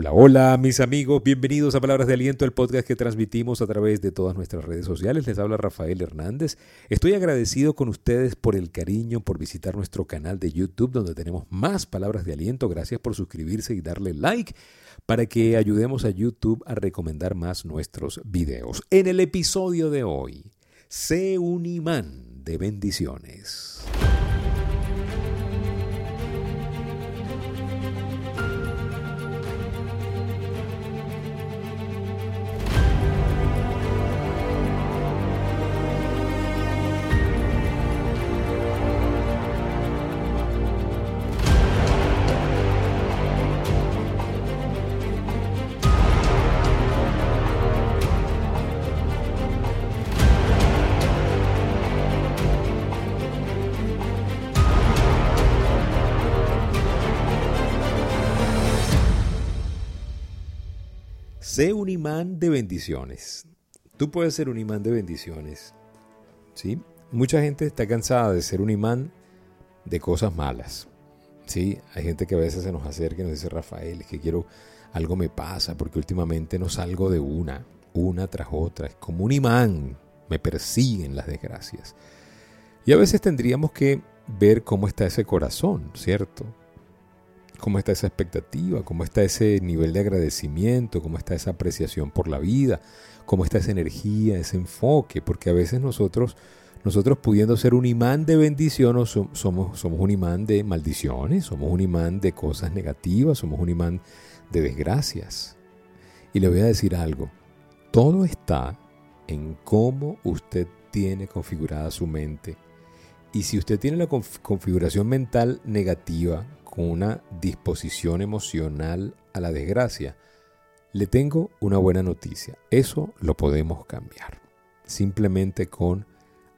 Hola, hola mis amigos, bienvenidos a Palabras de Aliento, el podcast que transmitimos a través de todas nuestras redes sociales. Les habla Rafael Hernández. Estoy agradecido con ustedes por el cariño, por visitar nuestro canal de YouTube donde tenemos más palabras de aliento. Gracias por suscribirse y darle like para que ayudemos a YouTube a recomendar más nuestros videos. En el episodio de hoy, sé un imán de bendiciones. Sé un imán de bendiciones. Tú puedes ser un imán de bendiciones. ¿sí? Mucha gente está cansada de ser un imán de cosas malas. ¿sí? Hay gente que a veces se nos acerca y nos dice, Rafael, es que quiero, algo me pasa porque últimamente no salgo de una, una tras otra. Es como un imán, me persiguen las desgracias. Y a veces tendríamos que ver cómo está ese corazón, ¿cierto? Cómo está esa expectativa, cómo está ese nivel de agradecimiento, cómo está esa apreciación por la vida, cómo está esa energía, ese enfoque, porque a veces nosotros, nosotros pudiendo ser un imán de bendición, somos, somos un imán de maldiciones, somos un imán de cosas negativas, somos un imán de desgracias. Y le voy a decir algo, todo está en cómo usted tiene configurada su mente. Y si usted tiene la configuración mental negativa, con una disposición emocional a la desgracia, le tengo una buena noticia. Eso lo podemos cambiar. Simplemente con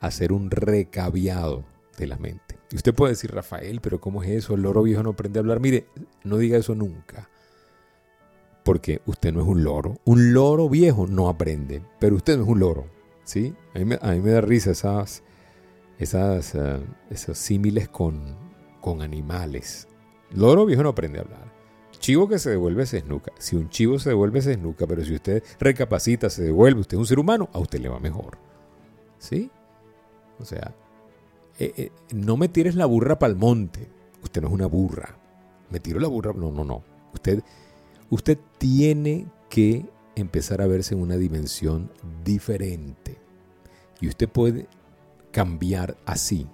hacer un recabiado de la mente. Y usted puede decir, Rafael, pero ¿cómo es eso? El loro viejo no aprende a hablar. Mire, no diga eso nunca. Porque usted no es un loro. Un loro viejo no aprende, pero usted no es un loro. ¿sí? A mí me, da risa esas, esas, eh, esos símiles con, con animales. Loro viejo no aprende a hablar. Chivo que se devuelve se esnuca. Si un chivo se devuelve se esnuca, pero si usted recapacita, se devuelve, usted es un ser humano, a usted le va mejor. ¿Sí? O sea, eh, eh, no me tires la burra para el monte. Usted no es una burra. Me tiro la burra. No, no, no. Usted, usted tiene que empezar a verse en una dimensión diferente. Y usted puede cambiar así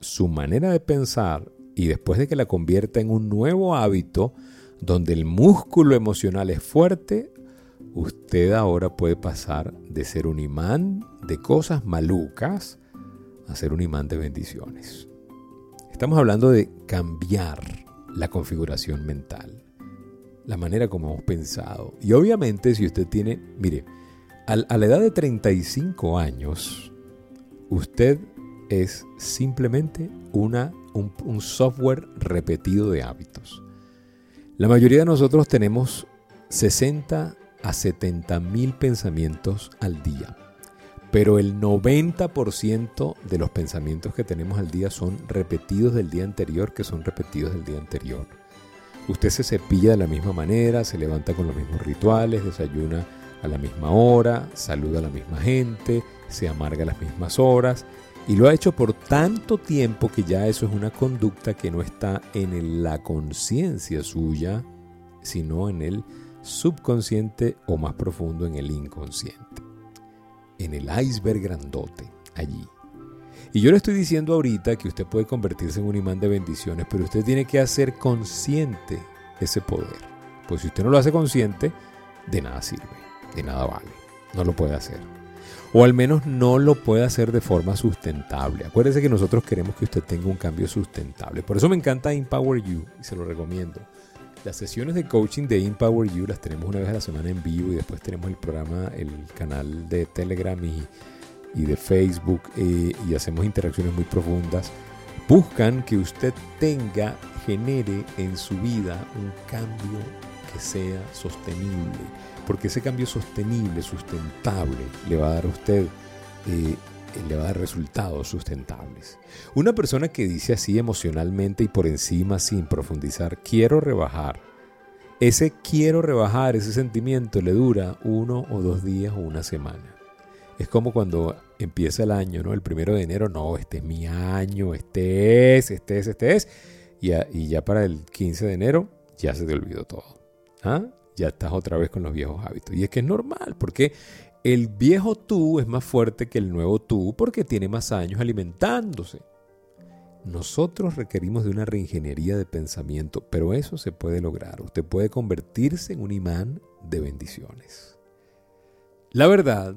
su manera de pensar y después de que la convierta en un nuevo hábito donde el músculo emocional es fuerte, usted ahora puede pasar de ser un imán de cosas malucas a ser un imán de bendiciones. Estamos hablando de cambiar la configuración mental, la manera como hemos pensado. Y obviamente si usted tiene, mire, a, la edad de 35 años, usted es simplemente una un, software repetido de hábitos. La mayoría de nosotros tenemos 60 a 70 mil pensamientos al día, pero el 90% de los pensamientos que tenemos al día son repetidos del día anterior que son repetidos del día anterior. Usted se cepilla de la misma manera, se levanta con los mismos rituales, desayuna a la misma hora, saluda a la misma gente, se amarga las mismas horas y lo ha hecho por tanto tiempo que ya eso es una conducta que no está en la conciencia suya, sino en el subconsciente o más profundo en el inconsciente. En el iceberg grandote, allí. Y yo le estoy diciendo ahorita que usted puede convertirse en un imán de bendiciones, pero usted tiene que hacer consciente ese poder. Pues si usted no lo hace consciente, de nada sirve, de nada vale. No lo puede hacer o al menos no lo puede hacer de forma sustentable. Acuérdese que nosotros queremos que usted tenga un cambio sustentable. Por eso me encanta Empower You y se lo recomiendo. Las sesiones de coaching de Empower You las tenemos una vez a la semana en vivo y después tenemos el programa, el canal de Telegram y, de Facebook eh, y hacemos interacciones muy profundas. Buscan que usted tenga, genere en su vida un cambio que sea sostenible porque ese cambio sostenible, sustentable, le va a dar a usted, eh, le va a dar resultados sustentables. Una persona que dice así emocionalmente y por encima sin profundizar, quiero rebajar ese quiero rebajar, ese sentimiento le dura uno o dos días o una semana. Es como cuando empieza el año, ¿no? El primero de enero, no, este es mi año, este es, este es, este es. Y, y ya para el 15 de enero ya se te olvidó todo. ¿Ah? Ya estás otra vez con los viejos hábitos. Y es que es normal, porque el viejo tú es más fuerte que el nuevo tú porque tiene más años alimentándose. Nosotros requerimos de una reingeniería de pensamiento, pero eso se puede lograr. Usted puede convertirse en un imán de bendiciones. La verdad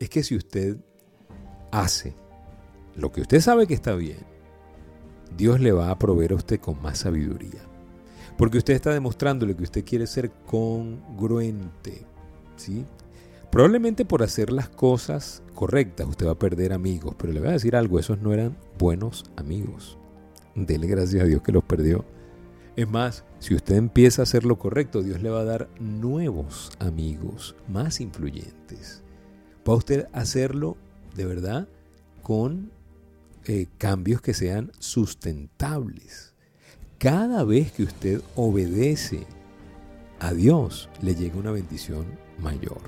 es que si usted hace lo que usted sabe que está bien, Dios le va a proveer a usted con más sabiduría. Porque usted está demostrándole que usted quiere ser congruente. ¿sí? Probablemente por hacer las cosas correctas usted va a perder amigos, pero le voy a decir algo, esos no eran buenos amigos. Dele gracias a Dios que los perdió. Es más, si usted empieza a hacer lo correcto, Dios le va a dar nuevos amigos, más influyentes. Va usted hacerlo de verdad con eh, cambios que sean sustentables. Cada vez que usted obedece a Dios, le llega una bendición mayor.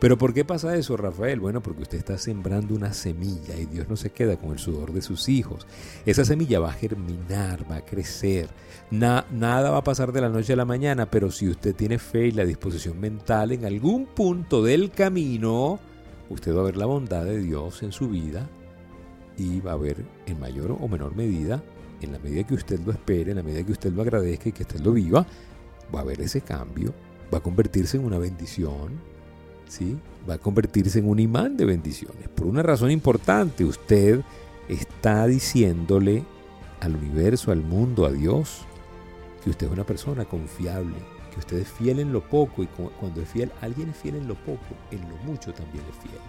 Pero ¿por qué pasa eso, Rafael? Bueno, porque usted está sembrando una semilla y Dios no se queda con el sudor de sus hijos. Esa semilla va a germinar, va a crecer. nada va a pasar de la noche a la mañana, pero si usted tiene fe y la disposición mental, en algún punto del camino, usted va a ver la bondad de Dios en su vida y va a ver en mayor o menor medida, en la medida que usted lo espere, en la medida que usted lo agradezca y que usted lo viva, va a ver ese cambio, va a convertirse en una bendición ¿sí? va a convertirse en un imán de bendiciones. Por una razón importante, usted está diciéndole al universo, al mundo, a Dios, que usted es una persona confiable, que usted es fiel en lo poco y cuando es fiel, alguien es fiel en lo poco, en lo mucho también es fiel.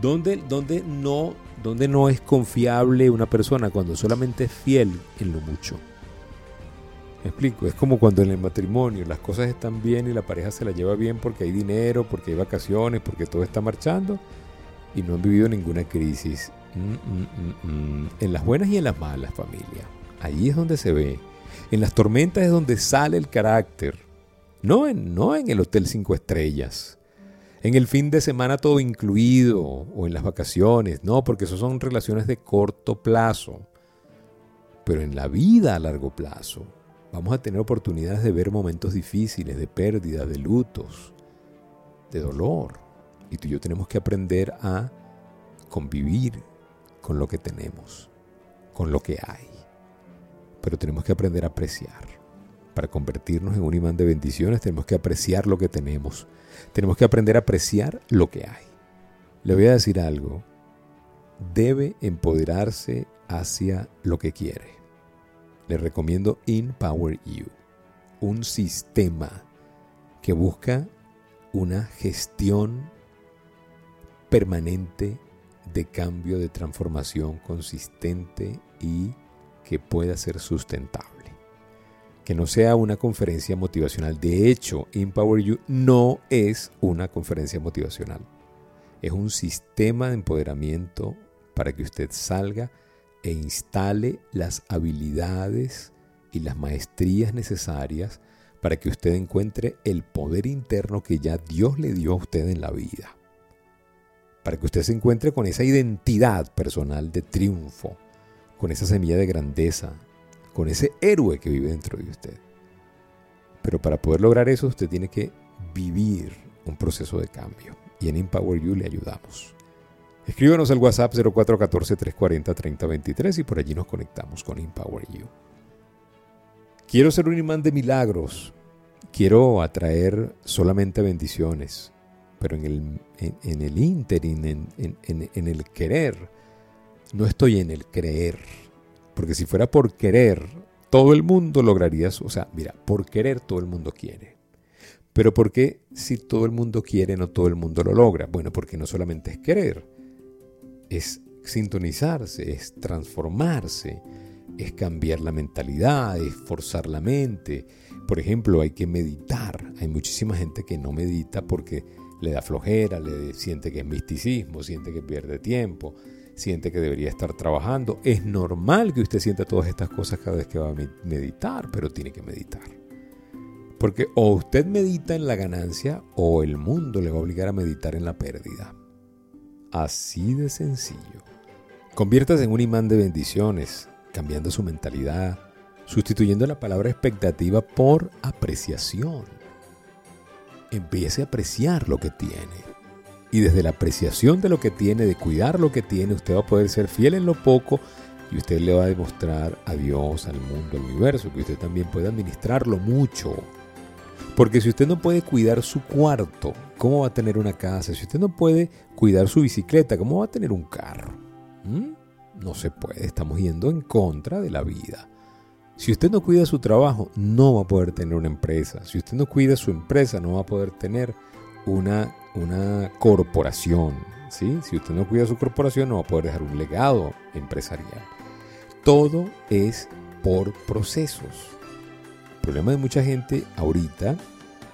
¿Dónde, dónde no, dónde no es confiable una persona? Cuando solamente es fiel en lo mucho. Me explico, es como cuando en el matrimonio las cosas están bien y la pareja se la lleva bien porque hay dinero, porque hay vacaciones, porque todo está marchando y no han vivido ninguna crisis. Mm, mm, mm, en las buenas y en las malas, familia. Ahí es donde se ve. En las tormentas es donde sale el carácter. No en, no en el hotel cinco estrellas. En el fin de semana todo incluido o en las vacaciones. No, porque eso son relaciones de corto plazo. Pero en la vida a largo plazo Vamos a tener oportunidades de ver momentos difíciles, de pérdida, de lutos, de dolor. Y tú y yo tenemos que aprender a convivir con lo que tenemos, con lo que hay. Pero tenemos que aprender a apreciar. Para convertirnos en un imán de bendiciones tenemos que apreciar lo que tenemos. Tenemos que aprender a apreciar lo que hay. Le voy a decir algo. Debe empoderarse hacia lo que quiere le recomiendo Empower You, un sistema que busca una gestión permanente de cambio, de transformación consistente y que pueda ser sustentable. Que no sea una conferencia motivacional. De hecho, Empower You no es una conferencia motivacional. Es un sistema de empoderamiento para que usted salga e instale las habilidades y las maestrías necesarias para que usted encuentre el poder interno que ya Dios le dio a usted en la vida. Para que usted se encuentre con esa identidad personal de triunfo, con esa semilla de grandeza, con ese héroe que vive dentro de usted. Pero para poder lograr eso usted tiene que vivir un proceso de cambio. Y en Empower You le ayudamos. Escríbanos al WhatsApp 0414-340-3023 y por allí nos conectamos con Empower You. Quiero ser un imán de milagros. Quiero atraer solamente bendiciones. Pero en el, en, el interim, en, en el querer, no estoy en el creer. Porque si fuera por querer, todo el mundo lograría eso. O sea, mira, por querer todo el mundo quiere. Pero ¿por qué si todo el mundo quiere, no todo el mundo lo logra? Bueno, porque no solamente es querer, es sintonizarse, es transformarse, es cambiar la mentalidad, es forzar la mente. Por ejemplo, hay que meditar. Hay muchísima gente que no medita porque le da flojera, le siente que es misticismo, siente que pierde tiempo, siente que debería estar trabajando. Es normal que usted sienta todas estas cosas cada vez que va a meditar, pero tiene que meditar. Porque o usted medita en la ganancia o el mundo le va a obligar a meditar en la pérdida. Así de sencillo. Conviértase en un imán de bendiciones, cambiando su mentalidad, sustituyendo la palabra expectativa por apreciación. Empiece a apreciar lo que tiene. Y desde la apreciación de lo que tiene, de cuidar lo que tiene, usted va a poder ser fiel en lo poco y usted le va a demostrar a Dios, al mundo, al universo, que usted también puede administrarlo mucho. Porque si usted no puede cuidar su cuarto, ¿cómo va a tener una casa? Si usted no puede cuidar su bicicleta, ¿cómo va a tener un carro? ¿Mm? No se puede, estamos yendo en contra de la vida. Si usted no cuida su trabajo, no va a poder tener una empresa. Si usted no cuida su empresa, no va a poder tener una, una corporación. ¿sí? Si usted no cuida su corporación, no va a poder dejar un legado empresarial. Todo es por procesos. El problema de mucha gente ahorita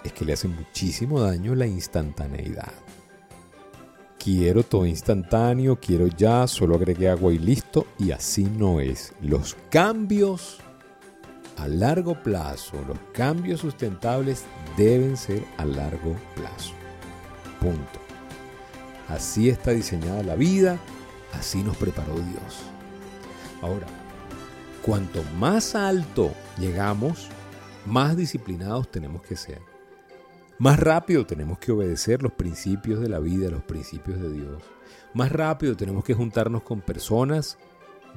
es que le hace muchísimo daño la instantaneidad. Quiero todo instantáneo, quiero ya, solo agregué agua y listo, y así no es. Los cambios a largo plazo, los cambios sustentables deben ser a largo plazo. Punto. Así está diseñada la vida, así nos preparó Dios. Ahora, cuanto más alto llegamos, más disciplinados tenemos que ser. Más rápido tenemos que obedecer los principios de la vida, los principios de Dios. Más rápido tenemos que juntarnos con personas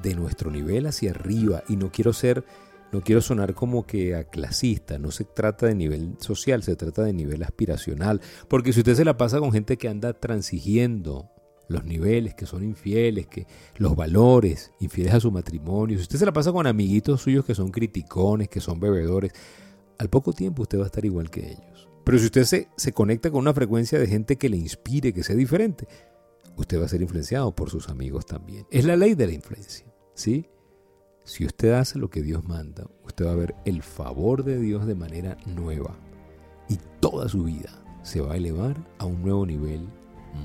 de nuestro nivel hacia arriba. Y no quiero ser, no quiero sonar como que a clasista. No se trata de nivel social, se trata de nivel aspiracional. Porque si usted se la pasa con gente que anda transigiendo los niveles, que son infieles, que los valores, infieles a su matrimonio. Si usted se la pasa con amiguitos suyos que son criticones, que son bebedores, al poco tiempo usted va a estar igual que ellos. Pero si usted se, se conecta con una frecuencia de gente que le inspire, que sea diferente, usted va a ser influenciado por sus amigos también. Es la ley de la influencia, ¿sí? Si usted hace lo que Dios manda, usted va a ver el favor de Dios de manera nueva y toda su vida se va a elevar a un nuevo nivel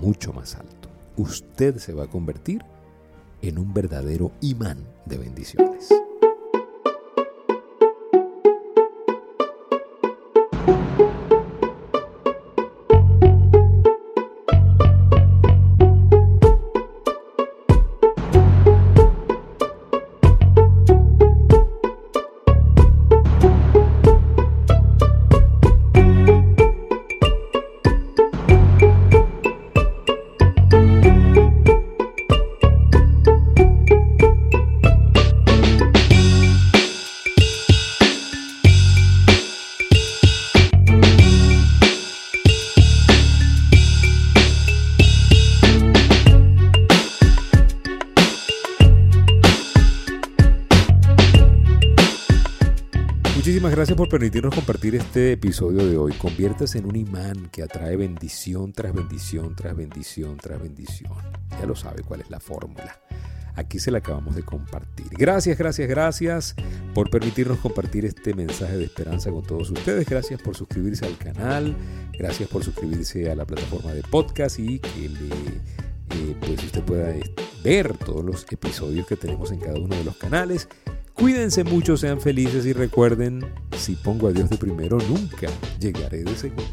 mucho más alto usted se va a convertir en un verdadero imán de bendiciones. Gracias por permitirnos compartir este episodio de hoy. Conviértase en un imán que atrae bendición tras bendición, tras bendición, tras bendición. Ya lo sabe cuál es la fórmula. Aquí se la acabamos de compartir. Gracias, gracias, gracias por permitirnos compartir este mensaje de esperanza con todos ustedes. Gracias por suscribirse al canal. Gracias por suscribirse a la plataforma de podcast y que eh, pues usted pueda ver todos los episodios que tenemos en cada uno de los canales. Cuídense mucho, sean felices y recuerden, si pongo a Dios de primero, nunca llegaré de segundo.